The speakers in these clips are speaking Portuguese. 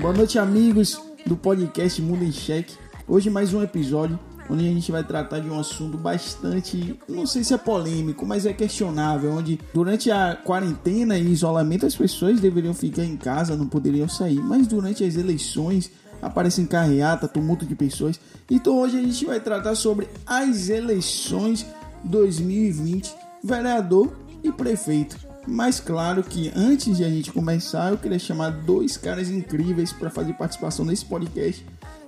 Boa noite, amigos do podcast Mundo em Cheque. Hoje mais um episódio onde a gente vai tratar de um assunto bastante, não sei se é polêmico, mas é questionável, onde durante a quarentena e isolamento as pessoas deveriam ficar em casa, não poderiam sair, mas durante as eleições aparecem carreata, tumulto de pessoas. Então hoje a gente vai tratar sobre as eleições 2020, vereador e prefeito. Mas claro que antes de a gente começar, eu queria chamar dois caras incríveis para fazer participação nesse podcast,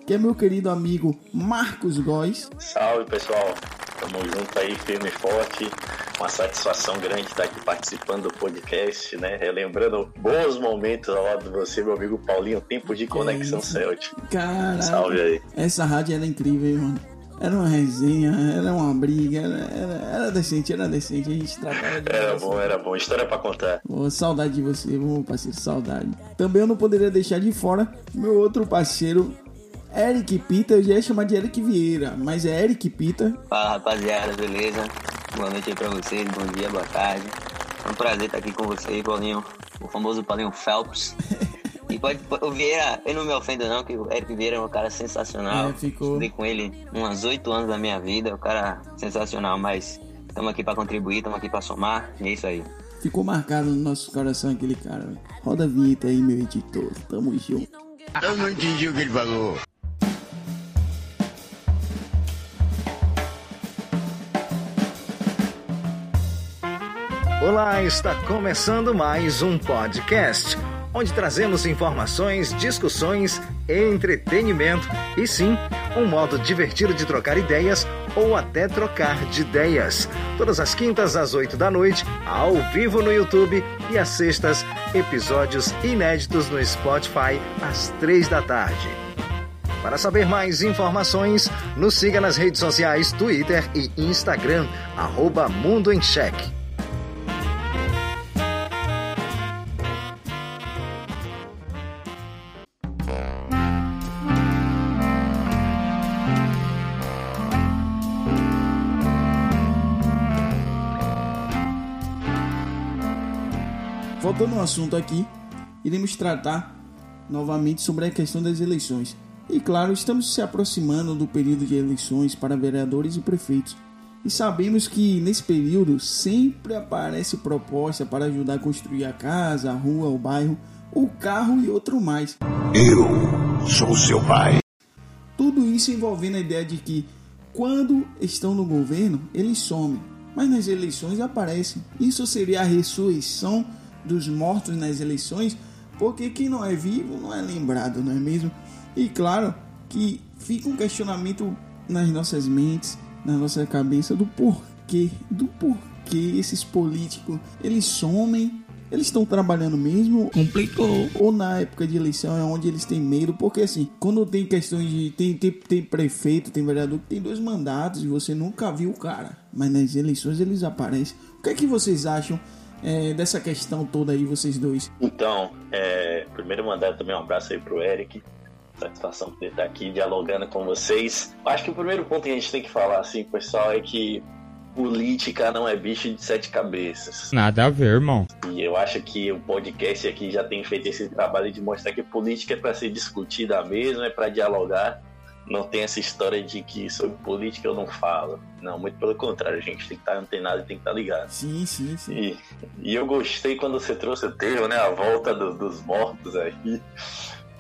que é meu querido amigo Marcos Góes. Salve pessoal, tamo junto aí, firme e forte. Uma satisfação grande estar aqui participando do podcast, né? Relembrando bons momentos ao lado de você, meu amigo Paulinho, tempo de conexão Celtic. Caraca, Salve aí. essa rádio era incrível, mano. Era uma resenha, era uma briga, era, era, era decente, era decente. A gente tratava de. Era bom, era bom. História pra contar. Pô, saudade de você, meu parceiro, saudade. Também eu não poderia deixar de fora meu outro parceiro, Eric Pita. Eu já ia chamar de Eric Vieira, mas é Eric Pita. Fala rapaziada, beleza? Boa noite aí pra vocês, bom dia, boa tarde. É um prazer estar aqui com vocês, Paulinho, o famoso Paulinho Phelps. E pode, o Vieira, ele não me ofenda não, que o Eric Vieira é um cara sensacional. É, ficou. Estudei com ele umas oito anos da minha vida, o cara sensacional, mas estamos aqui pra contribuir, estamos aqui pra somar, e é isso aí. Ficou marcado no nosso coração aquele cara, velho. Roda a vinheta aí, meu editor. Tamo junto. Eu não entendi o que ele falou. Olá, está começando mais um podcast, onde trazemos informações, discussões entretenimento, e sim, um modo divertido de trocar ideias ou até trocar de ideias. Todas as quintas às oito da noite, ao vivo no YouTube e às sextas, episódios inéditos no Spotify às três da tarde. Para saber mais informações, nos siga nas redes sociais Twitter e Instagram, arroba Mundo em Cheque. Voltando ao assunto aqui, iremos tratar novamente sobre a questão das eleições. E claro, estamos se aproximando do período de eleições para vereadores e prefeitos. E sabemos que nesse período sempre aparece proposta para ajudar a construir a casa, a rua, o bairro, o carro e outro mais. Eu sou seu pai. Tudo isso envolvendo a ideia de que quando estão no governo, eles somem, mas nas eleições aparecem. Isso seria a ressurreição dos mortos nas eleições, porque quem não é vivo não é lembrado, não é mesmo? E claro que fica um questionamento nas nossas mentes, na nossa cabeça do porquê, do porquê esses políticos eles somem, eles estão trabalhando mesmo, Complicou. ou na época de eleição é onde eles têm medo, porque assim, quando tem questões de. Tem, tem, tem prefeito, tem vereador que tem dois mandatos e você nunca viu o cara, mas nas eleições eles aparecem. O que é que vocês acham é, dessa questão toda aí, vocês dois? Então, é, primeiro mandar também um abraço aí pro Eric. Satisfação poder estar aqui dialogando com vocês. Acho que o primeiro ponto que a gente tem que falar, assim, pessoal, é que política não é bicho de sete cabeças. Nada a ver, irmão. E eu acho que o podcast aqui já tem feito esse trabalho de mostrar que política é para ser discutida mesmo, é para dialogar. Não tem essa história de que sobre política eu não falo. Não, muito pelo contrário, a gente tem que estar antenado e tem que estar ligado. Sim, sim, sim. E, e eu gostei quando você trouxe o termo, né? A volta do- dos mortos aí.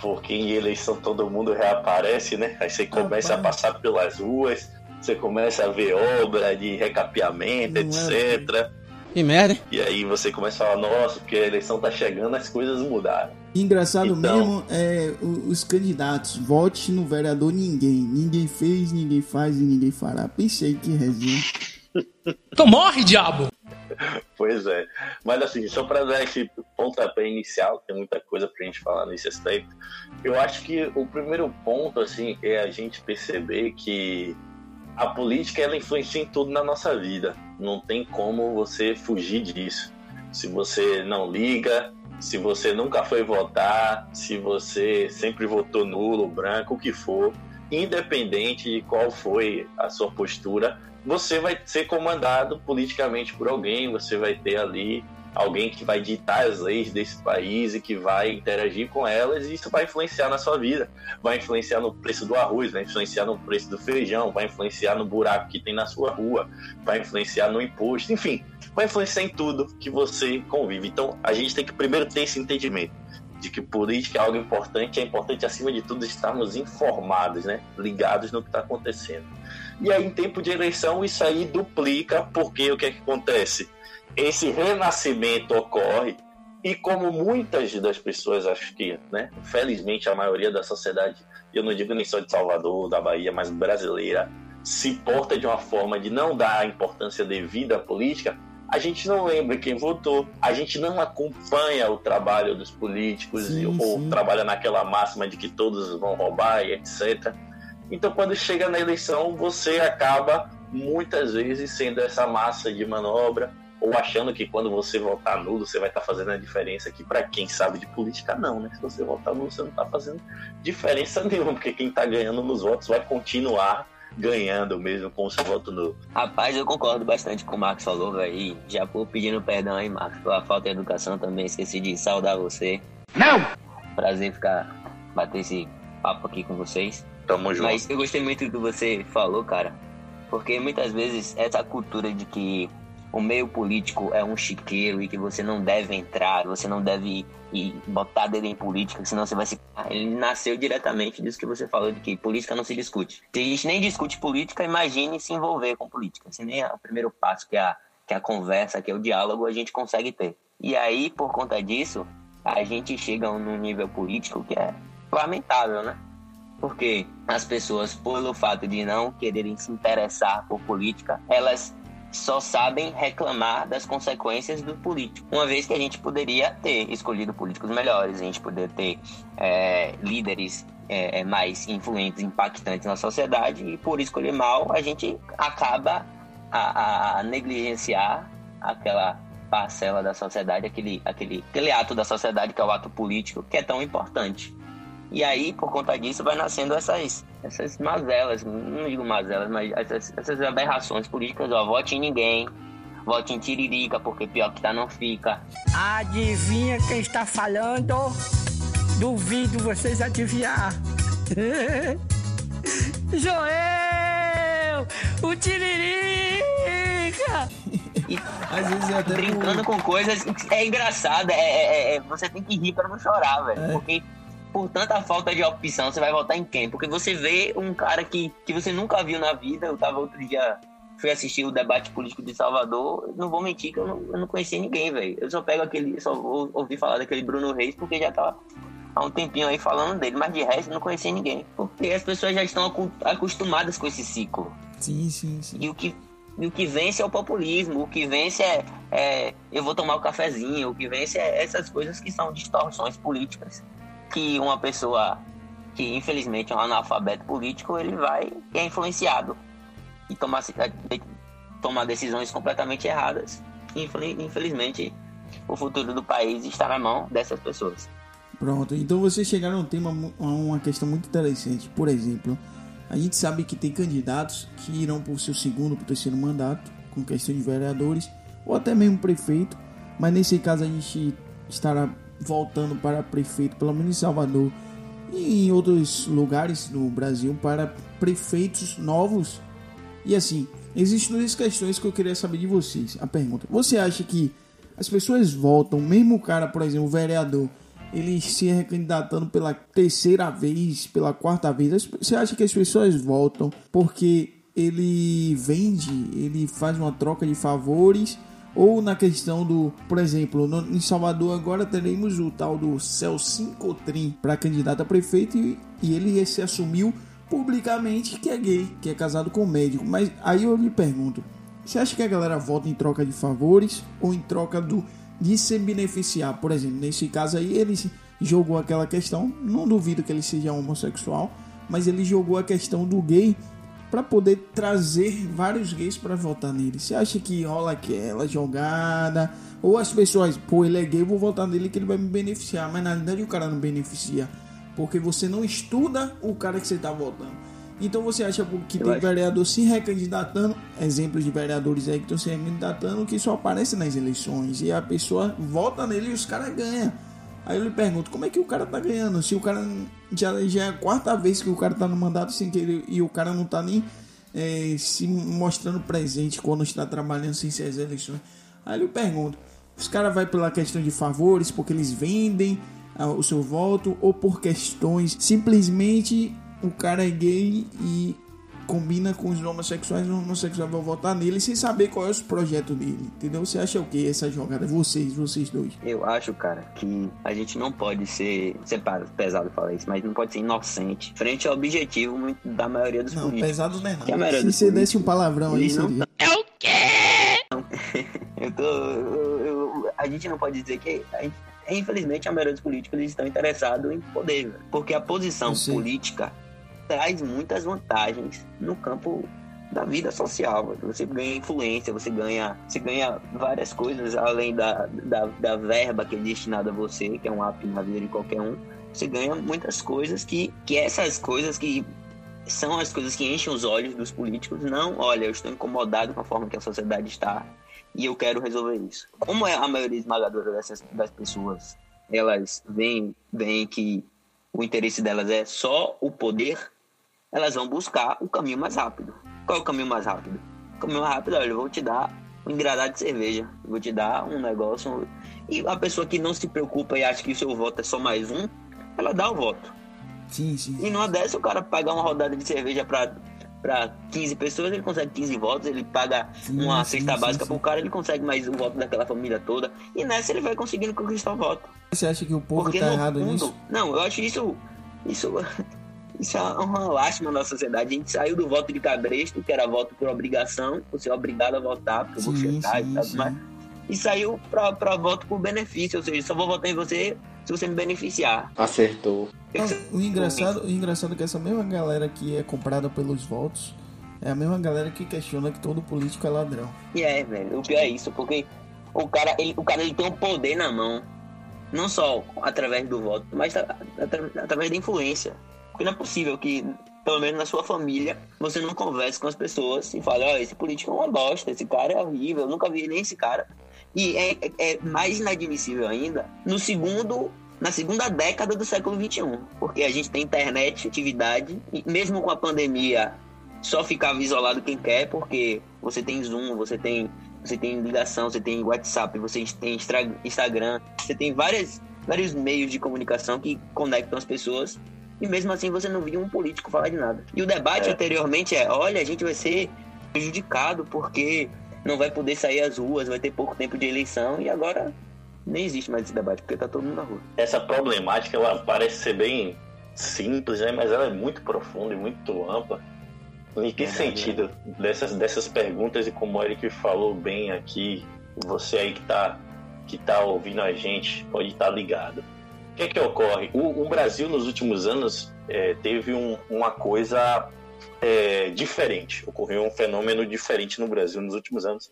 Porque em eleição todo mundo reaparece, né? Aí você começa a Rapaz. passar pelas ruas, você começa a ver obra de recapeamento, é, etc. Que merda? E aí você começa a falar, nossa, porque a eleição tá chegando, as coisas mudaram. Engraçado Então- mesmo é os candidatos. Vote no vereador ninguém. Ninguém fez, ninguém faz e ninguém fará. Pensei que resenha. Então morre, diabo! Pois é. Mas assim, só para dar esse pontapé inicial, tem muita coisa pra gente falar nesse aspecto. Eu acho que o primeiro ponto, assim, é a gente perceber que a política ela influencia em tudo na nossa vida. Não tem como você fugir disso. Se você não liga, se você nunca foi votar, se você sempre votou nulo, branco, o que for, independente de qual foi a sua postura, você vai ser comandado politicamente por alguém, você vai ter ali alguém que vai ditar as leis desse país e que vai interagir com elas, e isso vai influenciar na sua vida, vai influenciar no preço do arroz, vai influenciar no preço do feijão, vai influenciar no buraco que tem na sua rua, vai influenciar no imposto, enfim, vai influenciar em tudo que você convive. Então, a gente tem que primeiro ter esse entendimento de que política é algo importante, é importante acima de tudo estarmos informados, né, ligados no que está acontecendo. E aí, em tempo de eleição, isso aí duplica, porque o que, é que acontece? Esse renascimento ocorre e como muitas das pessoas, acho que, né, felizmente a maioria da sociedade, eu não digo nem só de Salvador, da Bahia, mas brasileira, se porta de uma forma de não dar importância devida à política, a gente não lembra quem votou, a gente não acompanha o trabalho dos políticos sim, ou sim. trabalha naquela máxima de que todos vão roubar e etc. Então, quando chega na eleição, você acaba muitas vezes sendo essa massa de manobra ou achando que quando você votar nulo você vai estar tá fazendo a diferença aqui para quem sabe de política não, né? Se você votar nulo você não está fazendo diferença nenhuma, porque quem está ganhando nos votos vai continuar ganhando mesmo com o seu voto nulo. Rapaz, eu concordo bastante com o Marcos falou, velho. Já vou pedindo perdão aí, Marcos, pela falta de educação também. Esqueci de saudar você. Não! Prazer ficar bater esse papo aqui com vocês. Tamo junto. Mas eu gostei muito do que você falou, cara. Porque muitas vezes essa cultura de que o meio político é um chiqueiro e que você não deve entrar, você não deve ir, botar dele em política, senão você vai se. Ele nasceu diretamente disso que você falou, de que política não se discute. Se a gente nem discute política, imagine se envolver com política. Se nem é o primeiro passo, que é, a, que é a conversa, que é o diálogo, a gente consegue ter. E aí, por conta disso, a gente chega num nível político que é lamentável, né? Porque as pessoas, pelo fato de não quererem se interessar por política, elas só sabem reclamar das consequências do político. Uma vez que a gente poderia ter escolhido políticos melhores, a gente poderia ter é, líderes é, é, mais influentes, impactantes na sociedade, e por escolher mal, a gente acaba a, a negligenciar aquela parcela da sociedade, aquele, aquele, aquele ato da sociedade que é o ato político, que é tão importante. E aí, por conta disso, vai nascendo essas, essas mazelas, não digo mazelas, mas essas, essas aberrações políticas, ó, vote em ninguém, vote em Tiririca, porque pior que tá não fica. Adivinha quem está falando? Duvido vocês adivinhar. Joel! O Tiririca! E, Às vezes até brincando com coisas é engraçado, é, é, é, você tem que rir para não chorar, velho. É. Porque por tanta falta de opção, você vai votar em quem? Porque você vê um cara que, que você nunca viu na vida. Eu tava outro dia, fui assistir o debate político de Salvador. Não vou mentir que eu não, eu não conhecia ninguém, velho. Eu só pego aquele, só ouvi falar daquele Bruno Reis porque já tava há um tempinho aí falando dele, mas de resto não conhecia ninguém. Porque as pessoas já estão acostumadas com esse ciclo. Sim, sim, sim. E o que, e o que vence é o populismo, o que vence é, é eu vou tomar o um cafezinho, o que vence é essas coisas que são distorções políticas que uma pessoa que infelizmente é um analfabeto político, ele vai e é influenciado e tomar, tomar decisões completamente erradas. Infelizmente, o futuro do país está na mão dessas pessoas. Pronto, então vocês chegaram a um tema, a uma questão muito interessante. Por exemplo, a gente sabe que tem candidatos que irão por seu segundo, por terceiro mandato, com questão de vereadores, ou até mesmo prefeito, mas nesse caso a gente estará voltando para prefeito, pelo menos em Salvador e em outros lugares do Brasil, para prefeitos novos. E assim, existem duas questões que eu queria saber de vocês. A pergunta: você acha que as pessoas votam, mesmo o cara, por exemplo, o vereador, ele se recandidatando pela terceira vez, pela quarta vez, você acha que as pessoas votam porque ele vende, ele faz uma troca de favores ou na questão do, por exemplo, no, em Salvador agora teremos o tal do Celcin Cotrim para candidato a prefeito e, e ele se assumiu publicamente que é gay, que é casado com um médico. Mas aí eu lhe pergunto, você acha que a galera vota em troca de favores ou em troca do de se beneficiar? Por exemplo, nesse caso aí ele jogou aquela questão, não duvido que ele seja homossexual, mas ele jogou a questão do gay para poder trazer vários gays para votar nele. Você acha que rola aquela jogada? Ou as pessoas, pô, ele é gay, vou votar nele que ele vai me beneficiar. Mas na verdade o cara não beneficia. Porque você não estuda o cara que você tá votando. Então você acha que tem vereador se recandidatando, exemplos de vereadores aí que estão se recandidatando que só aparecem nas eleições e a pessoa vota nele e os caras ganham. Aí eu lhe pergunto, como é que o cara tá ganhando? Se o cara já, já é a quarta vez que o cara tá no mandato sem querer e o cara não tá nem eh, se mostrando presente quando está trabalhando sem ser as eleições. Aí eu pergunto, os caras vai pela questão de favores, porque eles vendem ah, o seu voto, ou por questões simplesmente o cara é gay e combina com os homossexuais, os homossexuais vão votar nele sem saber qual é o projeto dele, entendeu? Você acha o que essa jogada? Vocês, vocês dois. Eu acho, cara, que a gente não pode ser. Ser pesado falar isso, mas não pode ser inocente frente ao objetivo muito- da maioria dos Não, políticos. pesado não é Que a não. maioria Se você desse um palavrão aí, eles não seria. Eu tô. eu- eu- a gente não pode dizer que. a gente- infelizmente, a maioria dos políticos eles estão interessados em poder, porque a posição política traz muitas vantagens no campo da vida social. Você ganha influência, você ganha, você ganha várias coisas além da, da, da verba que é destinada a você, que é um app na vida de qualquer um. Você ganha muitas coisas que, que essas coisas que são as coisas que enchem os olhos dos políticos. Não, olha, eu estou incomodado com a forma que a sociedade está e eu quero resolver isso. Como é a maioria esmagadora dessas, das pessoas, elas veem, veem que o interesse delas é só o poder, elas vão buscar o caminho mais rápido. Qual é o caminho mais rápido? O caminho mais rápido, olha, eu vou te dar um engradado de cerveja, eu vou te dar um negócio. E a pessoa que não se preocupa e acha que o seu voto é só mais um, ela dá o voto. Sim, sim. E numa dessa, o cara pagar uma rodada de cerveja pra, pra 15 pessoas, ele consegue 15 votos, ele paga Sim, uma sim, cesta sim, básica sim. pro cara, ele consegue mais o voto daquela família toda. E nessa ele vai conseguindo conquistar o voto. Você acha que o povo Porque tá errado nisso? Não, eu acho isso. Isso, isso é uma lástima na sociedade. A gente saiu do voto de cabresto, que era voto por obrigação, você é obrigado a votar, porque eu vou Sim, checar sim, e tal, sim. mas e saiu pra, pra voto por benefício, ou seja, só vou votar em você se você me beneficiar. Acertou. O engraçado, o engraçado é que essa mesma galera que é comprada pelos votos é a mesma galera que questiona que todo político é ladrão. E é, velho, o pior é isso, porque o cara, ele, o cara ele tem um poder na mão, não só através do voto, mas através da influência. Porque não é possível que, pelo menos na sua família, você não converse com as pessoas e fale, ó, esse político é uma bosta, esse cara é horrível, eu nunca vi nem esse cara. E é, é- é mais inadmissível ainda no segundo. Na segunda década do século XXI, porque a gente tem internet, atividade, e mesmo com a pandemia, só ficava isolado quem quer, porque você tem Zoom, você tem, você tem ligação, você tem WhatsApp, você tem Instagram, você tem várias, vários meios de comunicação que conectam as pessoas. E mesmo assim você não viu um político falar de nada. E o debate É. anteriormente é: olha, a gente vai ser prejudicado porque não vai poder sair às ruas, vai ter pouco tempo de eleição. E agora nem existe mais esse debate, porque tá todo mundo na rua. Essa problemática ela parece ser bem simples, né? mas ela é muito profunda e muito ampla. Em que Verdade, sentido dessas, dessas perguntas e como o Eric falou bem aqui, você aí que está que tá ouvindo a gente pode estar ligado. O que que ocorre? O, o Brasil nos últimos anos é, teve um- uma coisa é, diferente. Ocorreu um fenômeno diferente no Brasil nos últimos anos.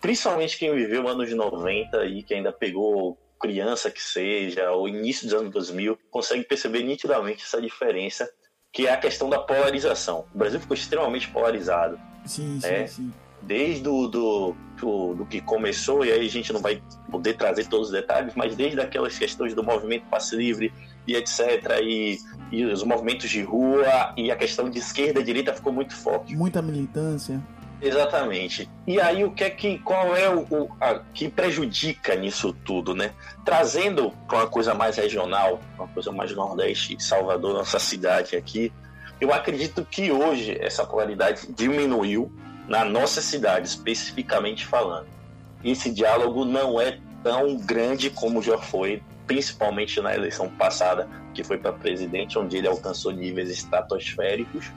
Principalmente quem viveu anos 90 e que ainda pegou criança que seja, ou início dos anos 2000, consegue perceber nitidamente essa diferença, que é a questão da polarização. O Brasil ficou extremamente polarizado Sim, sim, É. sim. Desde o do, do, do que começou, e aí a gente não vai poder trazer todos os detalhes, mas desde aquelas questões do movimento passe livre e etc., e, e os movimentos de rua, e a questão de esquerda e direita ficou muito forte. Muita militância. Exatamente. E aí o que é que qual é o, o- a, que prejudica nisso tudo, né? Trazendo para uma coisa mais regional, uma coisa mais nordeste, Salvador, nossa cidade aqui, eu acredito que hoje essa polaridade diminuiu na nossa cidade, especificamente falando. Esse diálogo não é tão grande como já foi, principalmente na eleição passada, que foi para presidente, onde ele alcançou níveis estratosféricos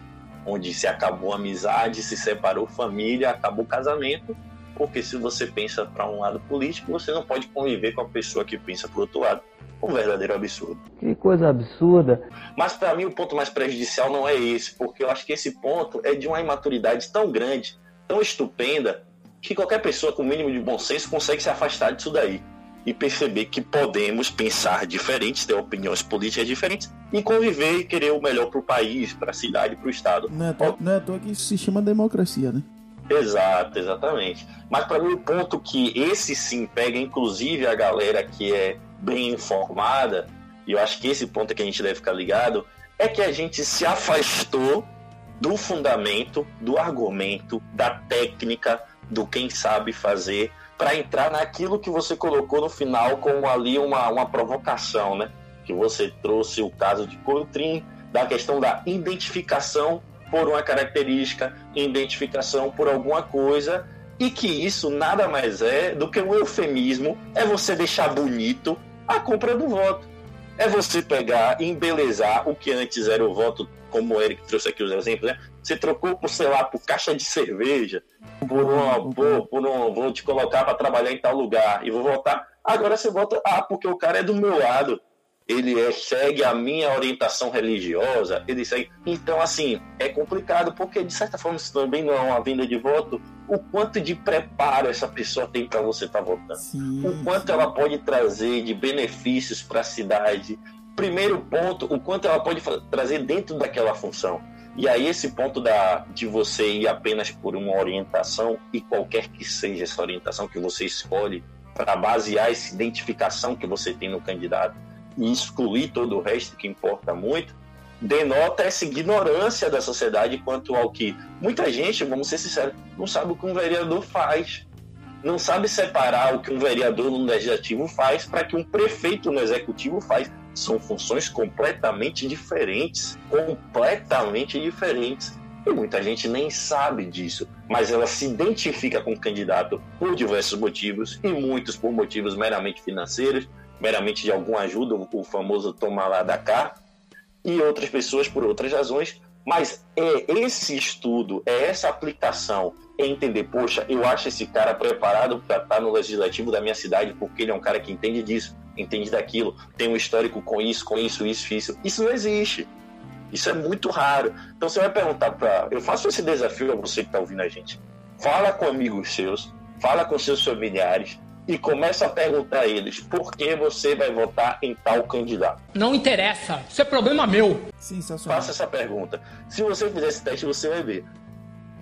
onde se acabou a amizade, se separou família, acabou o casamento, porque se você pensa para um lado político, você não pode conviver com a pessoa que pensa para o outro lado. Um verdadeiro absurdo. Que coisa absurda. Mas para mim o ponto mais prejudicial não é esse, porque eu acho que esse ponto é de uma imaturidade tão grande, tão estupenda, que qualquer pessoa com o mínimo de bom senso consegue se afastar disso daí. e perceber que podemos pensar diferentes, ter opiniões políticas diferentes e conviver e querer o melhor para o país, para a cidade, para o estado. Não é, não é à toa que isso se chama democracia, né? Exato, exatamente. Mas para mim o ponto que esse sim pega, inclusive a galera que é bem informada, e eu acho que esse ponto é que a gente deve ficar ligado, é que a gente se afastou do fundamento, do argumento, da técnica, do quem sabe fazer, para entrar naquilo que você colocou no final como ali uma, uma provocação, né? Que você trouxe o caso de Coutrin, da questão da identificação por uma característica, identificação por alguma coisa, e que isso nada mais é do que um eufemismo, é você deixar bonito a compra do voto. É você pegar e embelezar o que antes era o voto, como o Eric trouxe aqui os exemplos, né? Você trocou por, sei lá, por caixa de cerveja, por um, por, por um vou te colocar para trabalhar em tal lugar e vou votar. Agora você vota, ah, porque o cara é do meu lado ele é, segue a minha orientação religiosa, ele segue. Então, assim, é complicado, porque de certa forma isso também não é uma vinda de voto. O quanto de preparo essa pessoa tem para você estar tá votando, Sim. o quanto ela pode trazer de benefícios para a cidade. Primeiro ponto, o quanto ela pode trazer dentro daquela função. E aí, esse ponto da, de você ir apenas por uma orientação, e qualquer que seja essa orientação que você escolhe, para basear essa identificação que você tem no candidato e excluir todo o resto que importa muito, denota essa ignorância da sociedade quanto ao que muita gente, vamos ser sinceros, não sabe o que um vereador faz. Não sabe separar o que um vereador no legislativo faz para que um prefeito no executivo faz. São funções completamente diferentes. Completamente diferentes. E muita gente nem sabe disso, mas ela se identifica com o candidato por diversos motivos, e muitos por motivos meramente financeiros, meramente de alguma ajuda, o famoso tomar lá da cá, e outras pessoas por outras razões. Mas é esse estudo, é essa aplicação, é entender, poxa, eu acho esse cara preparado para estar no legislativo da minha cidade, porque ele é um cara que entende disso, entende daquilo, tem um histórico com isso, com isso, isso, isso. Isso não existe. Isso é muito raro. Então você vai perguntar para. Eu faço esse desafio a você que está ouvindo a gente. Fala com amigos seus, fala com seus familiares, e começa a perguntar a eles por que você vai votar em tal candidato. Não interessa, isso é problema meu. Sensacional. Faça essa pergunta. Se você fizer esse teste, você vai ver.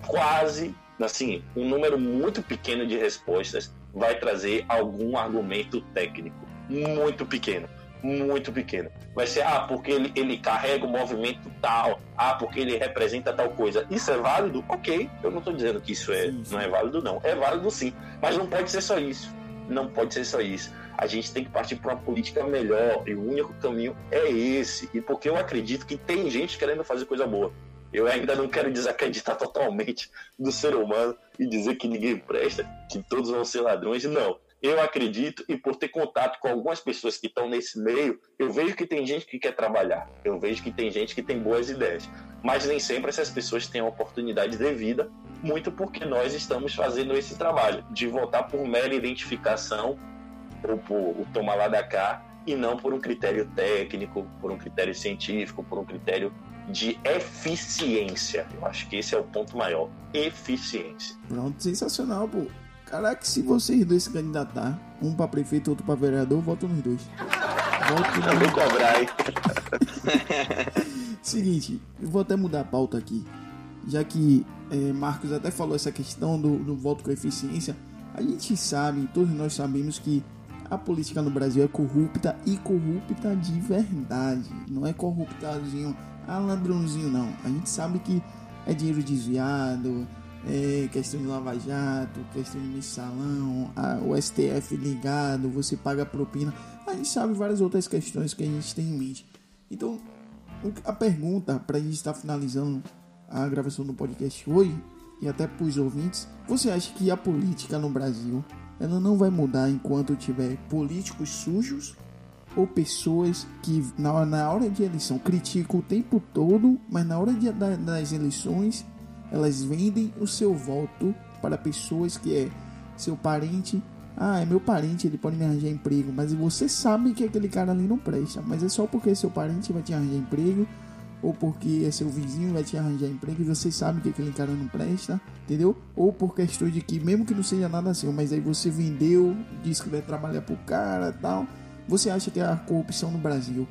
Quase, assim, um número muito pequeno de respostas vai trazer algum argumento técnico. Muito pequeno. Muito pequeno. Vai ser, ah, porque ele, ele carrega o movimento tal. Ah, porque ele representa tal coisa. Isso é válido? Ok. Eu não estou dizendo que isso é, sim, sim. não é válido, não. É válido sim. Mas não pode ser só isso não pode ser só isso. A gente tem que partir para uma política melhor e o único caminho é esse. E porque eu acredito que tem gente querendo fazer coisa boa. Eu ainda não quero desacreditar totalmente do ser humano e dizer que ninguém presta, que todos vão ser ladrões. Não. Eu acredito e por ter contato com algumas pessoas que estão nesse meio, eu vejo que tem gente que quer trabalhar. Eu vejo que tem gente que tem boas ideias. Mas nem sempre essas pessoas têm a oportunidade devida muito porque nós estamos fazendo esse trabalho de votar por mera identificação ou por tomar lá da cá e não por um critério técnico, por um critério científico, por um critério de eficiência. Eu acho que esse é o ponto maior, eficiência. Pronto, sensacional, pô. Caraca, se vocês dois se candidatar, um para prefeito, outro para vereador, voto nos dois. Voto nos dois. cobrar, hein? Seguinte, eu vou até mudar a pauta aqui já que é, Marcos até falou essa questão do, do voto com eficiência, a gente sabe, todos nós sabemos que a política no Brasil é corrupta e corrupta de verdade. Não é corruptazinho, ah, ladrãozinho, não. A gente sabe que é dinheiro desviado, é questão de lava-jato, questão de mensalão, a, o STF ligado, você paga propina. A gente sabe várias outras questões que a gente tem em mente. Então, a pergunta para a gente estar finalizando a gravação do podcast hoje e até para os ouvintes, você acha que a política no Brasil ela não vai mudar enquanto tiver políticos sujos ou pessoas que na, na hora de eleição criticam o tempo todo, mas na hora de, da, das eleições elas vendem o seu voto para pessoas que é seu parente. Ah, é meu parente, ele pode me arranjar emprego, mas você sabe que aquele cara ali não presta, mas é só porque seu parente vai te arranjar emprego ou porque é seu vizinho vai te arranjar emprego e você sabe que aquele cara não presta, entendeu? Ou por questão de que, mesmo que não seja nada seu, mas aí você vendeu, disse que vai trabalhar pro cara tal, você acha que a corrupção no Brasil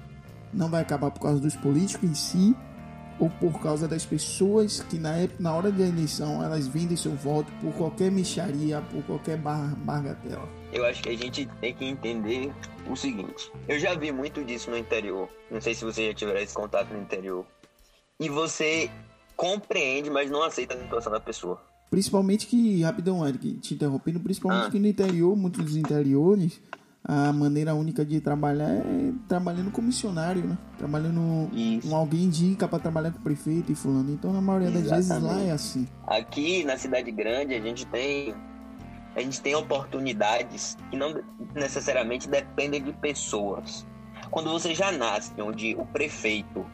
não vai acabar por causa dos políticos em si, ou por causa das pessoas que na, época, na hora da eleição elas vendem seu voto por qualquer micharia, por qualquer bar, bargatela? Eu acho que a gente tem que entender o seguinte. Eu já vi muito disso no interior. Não sei se você já tiver esse contato no interior. E você compreende, mas não aceita a situação da pessoa. Principalmente que, rapidão, Eric, te interrompendo, principalmente Ah. que no interior, muitos dos interiores, a maneira única de trabalhar é trabalhando com missionário, né? Trabalhando Isso. com alguém indica pra trabalhar com o prefeito e fulano. Então, na maioria das vezes lá Exatamente. é assim. Aqui na cidade grande a gente tem a gente tem oportunidades que não necessariamente dependem de pessoas. Quando você já nasce onde o prefeito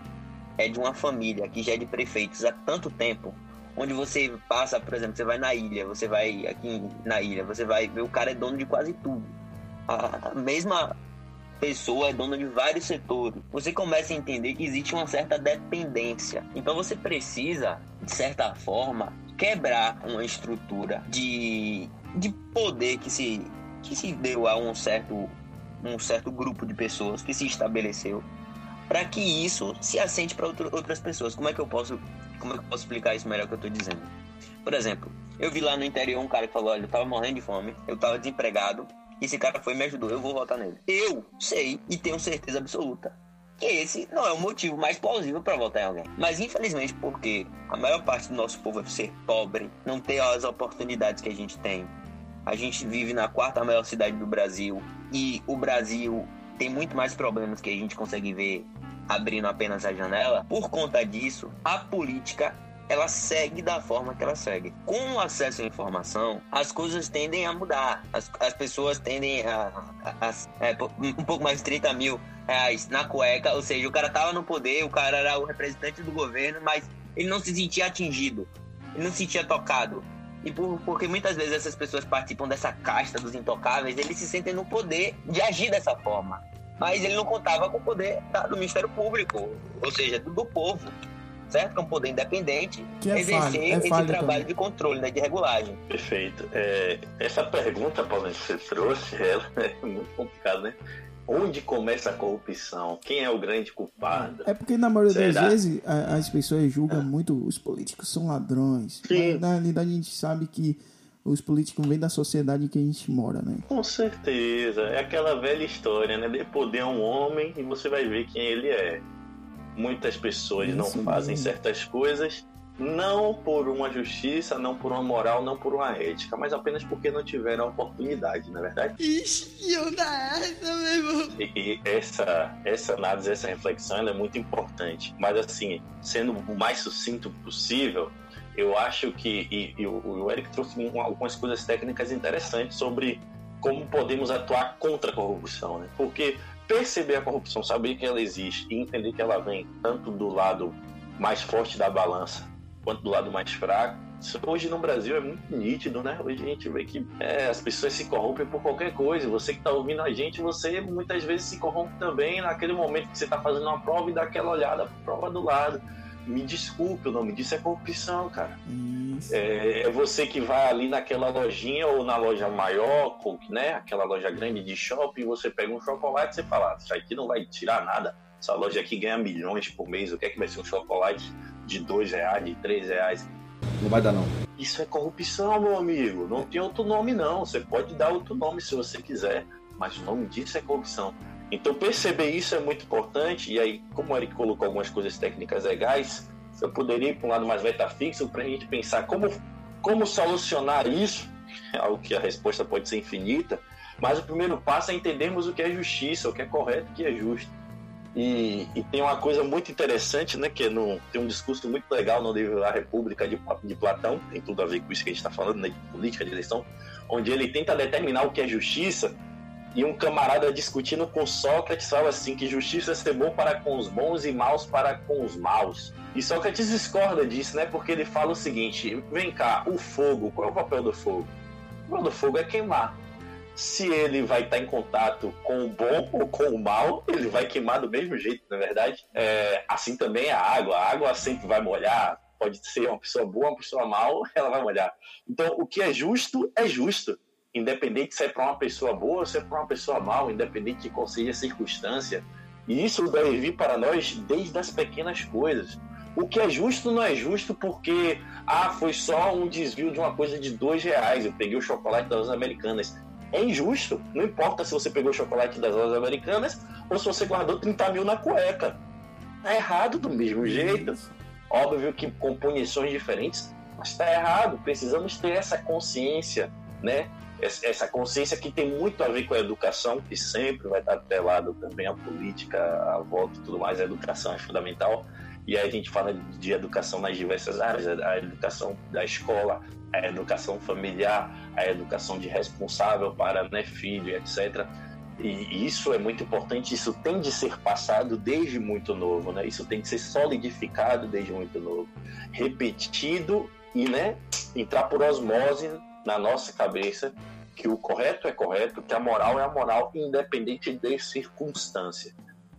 é de uma família que já é de prefeitos há tanto tempo, onde você passa, por exemplo, você vai na ilha, você vai aqui na ilha, você vai ver o cara é dono de quase tudo. A mesma pessoa é dona de vários setores. Você começa a entender que existe uma certa dependência. Então você precisa, de certa forma, quebrar uma estrutura de, de poder que se, que se deu a um certo, um certo grupo de pessoas que se estabeleceu para que isso se assente para outras pessoas. Como é que eu posso como é que eu posso explicar isso melhor que eu estou dizendo? Por exemplo, eu vi lá no interior um cara que falou: olha, eu tava morrendo de fome, eu tava desempregado, esse cara foi e me ajudou, eu vou votar nele. Eu sei e tenho certeza absoluta que esse não é o motivo mais plausível para votar em alguém. Mas infelizmente, porque a maior parte do nosso povo é ser pobre, não ter as oportunidades que a gente tem. A gente vive na quarta maior cidade do Brasil e o Brasil tem muito mais problemas que a gente consegue ver abrindo apenas a janela. Por conta disso, a política ela segue da forma que ela segue. Com o acesso à informação, as coisas tendem a mudar. As, as pessoas tendem a, a- a- é, um pouco mais de 30 mil reais na cueca, ou seja, o cara tava no poder, o cara era o representante do governo, mas ele não se sentia atingido, ele não se sentia tocado. E por, porque muitas vezes essas pessoas participam dessa casta dos intocáveis, eles se sentem no poder de agir dessa forma. Mas ele não contava com o poder do Ministério Público, ou seja, do, do povo, certo? Que é um poder independente, Que é exercer falho, é esse falho trabalho também. de controle, né, de regulagem. Perfeito. É, essa pergunta, Paulo, que você trouxe, ela é muito complicada, né? Onde começa a corrupção? Quem é o grande culpado? É porque na maioria das Será? vezes a- as pessoas julgam muito os políticos são ladrões. Sim. Mas na realidade a gente sabe que os políticos vêm da sociedade que a gente mora, né? Com certeza. É aquela velha história, né? Dê poder a um homem e você vai ver quem ele é. Muitas pessoas não Isso fazem mesmo. certas coisas não por uma justiça, não por uma moral, não por uma ética, mas apenas porque não tiveram oportunidade, na verdade. Ixi, eu dá essa, meu irmão. E, essa, essa análise, essa reflexão ela é muito importante. Mas, assim, sendo o mais sucinto possível, eu acho que. E, e o, o Eric trouxe um- algumas coisas técnicas interessantes sobre como podemos atuar contra a corrupção, né? Porque perceber a corrupção, saber que ela existe e entender que ela vem tanto do lado mais forte da balança quanto do lado mais fraco. Isso hoje no Brasil é muito nítido, né? Hoje a gente vê que é, as pessoas se corrompem por qualquer coisa. Você que está ouvindo a gente, você muitas vezes se corrompe também naquele momento que você está fazendo uma prova e dá aquela olhada prova do lado. Me desculpe, o nome disso é corrupção, cara. É, é você que vai ali naquela lojinha ou na loja maior, né? Aquela loja grande de shopping, você pega um chocolate e você fala, "Ah, isso aqui não vai tirar nada. Essa loja aqui ganha milhões por mês, o que é que vai ser um chocolate de dois reais, de três reais? Não vai dar, não. Isso é corrupção, meu amigo. Não tem outro nome, não. Você pode dar outro nome se você quiser, mas o nome disso é corrupção. Então, perceber isso é muito importante. E aí, como o Eric colocou algumas coisas técnicas legais, eu poderia ir para um lado mais metafixo para a gente pensar como, como solucionar isso. Algo que a resposta pode ser infinita, mas o primeiro passo é entendermos o que é justiça, o que é correto, o que é justo. E, e tem uma coisa muito interessante, né? Que é no, tem um discurso muito legal no livro A República de, de Platão, tem tudo a ver com isso que a gente está falando, né? De política, de eleição, onde ele tenta determinar o que é justiça. E um camarada discutindo com Sócrates fala assim: que justiça é bom para com os bons e maus para com os maus. E Sócrates discorda disso, né? Porque ele fala o seguinte: vem cá, o fogo, qual é o papel do fogo? O papel do fogo é queimar. se ele vai estar em contato com o bom ou com o mal, ele vai queimar do mesmo jeito, na é verdade. É, assim também a água. A água sempre vai molhar. Pode ser uma pessoa boa, uma pessoa mal, ela vai molhar. Então, o que é justo é justo. Independente se é para uma pessoa boa ou se é para uma pessoa mal, independente de qual seja a circunstância. E isso deve vir para nós desde as pequenas coisas. O que é justo não é justo porque, ah, foi só um desvio de uma coisa de dois reais. Eu peguei o chocolate das americanas. É injusto. Não importa se você pegou o chocolate das lojas americanas ou se você guardou 30 mil na cueca. É errado do mesmo jeito. Óbvio que com punições diferentes, mas está errado. Precisamos ter essa consciência, né? Essa consciência que tem muito a ver com a educação, que sempre vai estar atrelado também à política, a voto e tudo mais. A educação é fundamental. E aí a gente fala de educação nas diversas áreas, a educação da escola, a educação familiar, a educação de responsável para né, filho, etc. E isso é muito importante, isso tem de ser passado desde muito novo, né? Isso tem que ser solidificado desde muito novo, repetido e, né, entrar por osmose na nossa cabeça que o correto é correto, que a moral é a moral, independente de circunstância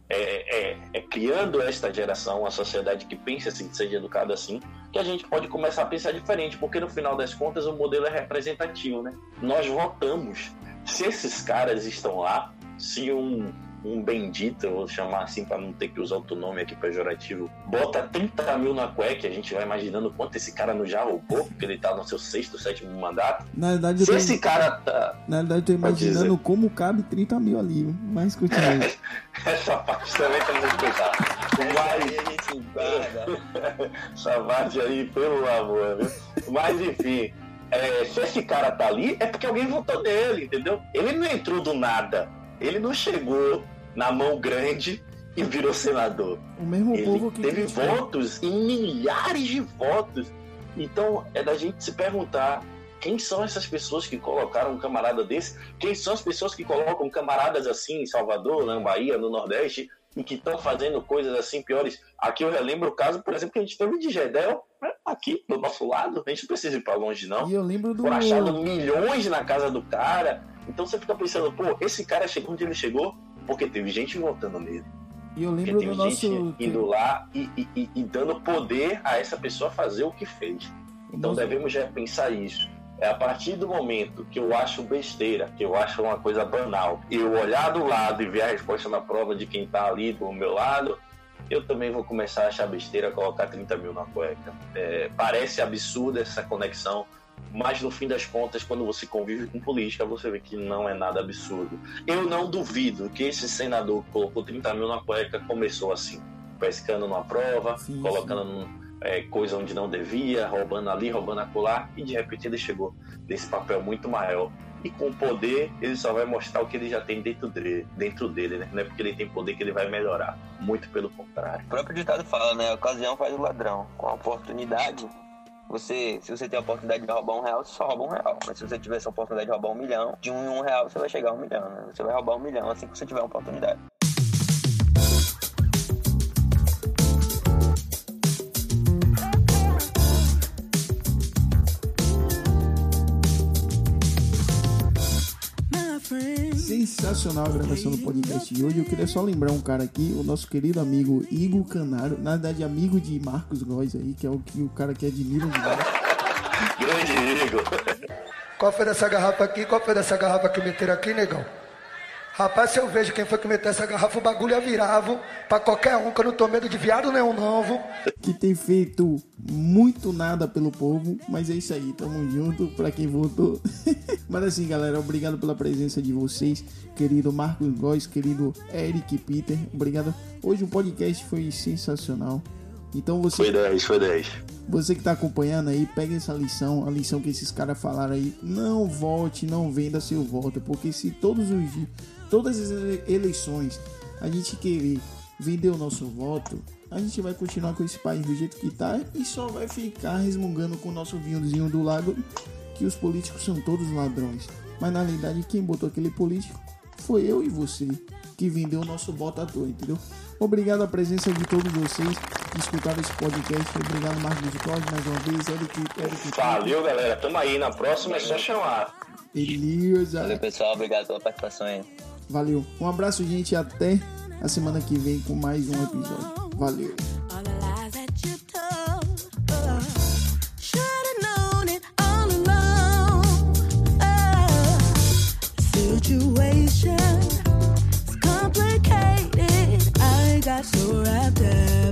é, é, é, criando esta geração, uma sociedade que pensa assim, que seja educada assim, que a gente pode começar a pensar diferente, porque no final das contas o modelo é representativo, né? Nós votamos. Se esses caras estão lá, se um um bendito, vou chamar assim para não ter que usar outro nome aqui pejorativo, bota 30 mil na cueca, a gente vai imaginando quanto esse cara não já roubou, porque ele tá no seu sexto, sétimo mandato. Na verdade, Se tô... esse cara tá. Na verdade, eu tô imaginando como cabe 30 mil ali, mas continua. Essa parte também tem que respeitar. Mas... Essa parte aí, pelo amor, viu? Mas enfim. É, se esse cara tá ali, é porque alguém votou nele, entendeu? Ele não entrou do nada. Ele não chegou na mão grande e virou senador. O mesmo Ele povo que teve votos e milhares de votos. Então é da gente se perguntar quem são essas pessoas que colocaram um camarada desse? Quem são as pessoas que colocam camaradas assim em Salvador, na Bahia, no Nordeste e que estão fazendo coisas assim piores? Aqui eu relembro o caso, por exemplo, que a gente teve de Gedel né, aqui do nosso lado. A gente não precisa ir para longe não. E eu lembro do Foram achados milhões na casa do cara. Então você fica pensando, pô, esse cara chegou onde ele chegou porque teve gente votando nele. E eu lembro porque do nosso. indo lá e, e, e, dando poder a essa pessoa fazer o que fez. Então Nossa. devemos já pensar isso. É a partir do momento que eu acho besteira, que eu acho uma coisa banal, eu olhar do lado e ver a resposta na prova de quem tá ali do meu lado, eu também vou começar a achar besteira colocar 30 mil na cueca. É, parece absurda essa conexão, mas no fim das contas, quando você convive com política, você vê que não é nada absurdo. Eu não duvido que esse senador que colocou 30 mil na cueca começou assim, pescando numa prova, Sim, colocando num- é, coisa onde não devia, roubando ali, roubando acolá, e de repente ele chegou nesse papel muito maior. E com o poder, ele só vai mostrar o que ele já tem dentro dele, dentro dele, né? Não é porque ele tem poder que ele vai melhorar. Muito pelo contrário. O próprio ditado fala, né? A ocasião faz o ladrão. Com a oportunidade, você, se você tem a oportunidade de roubar um real, você só rouba um real. Mas se você tiver essa oportunidade de roubar um milhão, de um em um real você vai chegar a um milhão, né? Você vai roubar um milhão assim que você tiver a oportunidade. Sensacional a gravação do podcast de hoje. Eu queria só lembrar um cara aqui, o nosso querido amigo Igor Canaro, na verdade amigo de Marcos Góes aí, que é o que o cara que admira demais. Grande Igor. Qual foi dessa garrafa aqui? Qual foi dessa garrafa que meteram aqui, negão? Rapaz, se eu vejo quem foi que meteu essa garrafa, o bagulho ia virar, viu? Pra qualquer um, que eu não tô medo de viado nenhum, não, viu? que tem feito muito nada pelo povo, mas é isso aí, tamo junto pra quem votou. mas assim, galera, obrigado pela presença de vocês, querido Marcos Góes, querido Eric Peter, obrigado. Hoje o podcast foi sensacional. Então você Foi 10, foi 10. Você que tá acompanhando aí, pega essa lição, a lição que esses caras falaram aí. Não vote, não venda seu voto, porque se todos os dias, todas as ele- eleições, a gente querer vender o nosso voto, a gente vai continuar com esse país do jeito que tá e só vai ficar resmungando com o nosso vinhozinho do lado que os políticos são todos ladrões. Mas na realidade, quem botou aquele político foi eu e você que vendeu o nosso voto à toa, entendeu? Obrigado a presença de todos vocês que escutaram esse podcast. Obrigado, Marcos Cláudio, mais uma vez. Eric, Eric Valeu, galera. Tamo aí. Na próxima é só chamar. Beleza. Valeu, pessoal. Obrigado pela participação aí. Valeu. Um abraço, gente, e até a semana que vem com mais um episódio. Valeu. so wrapped up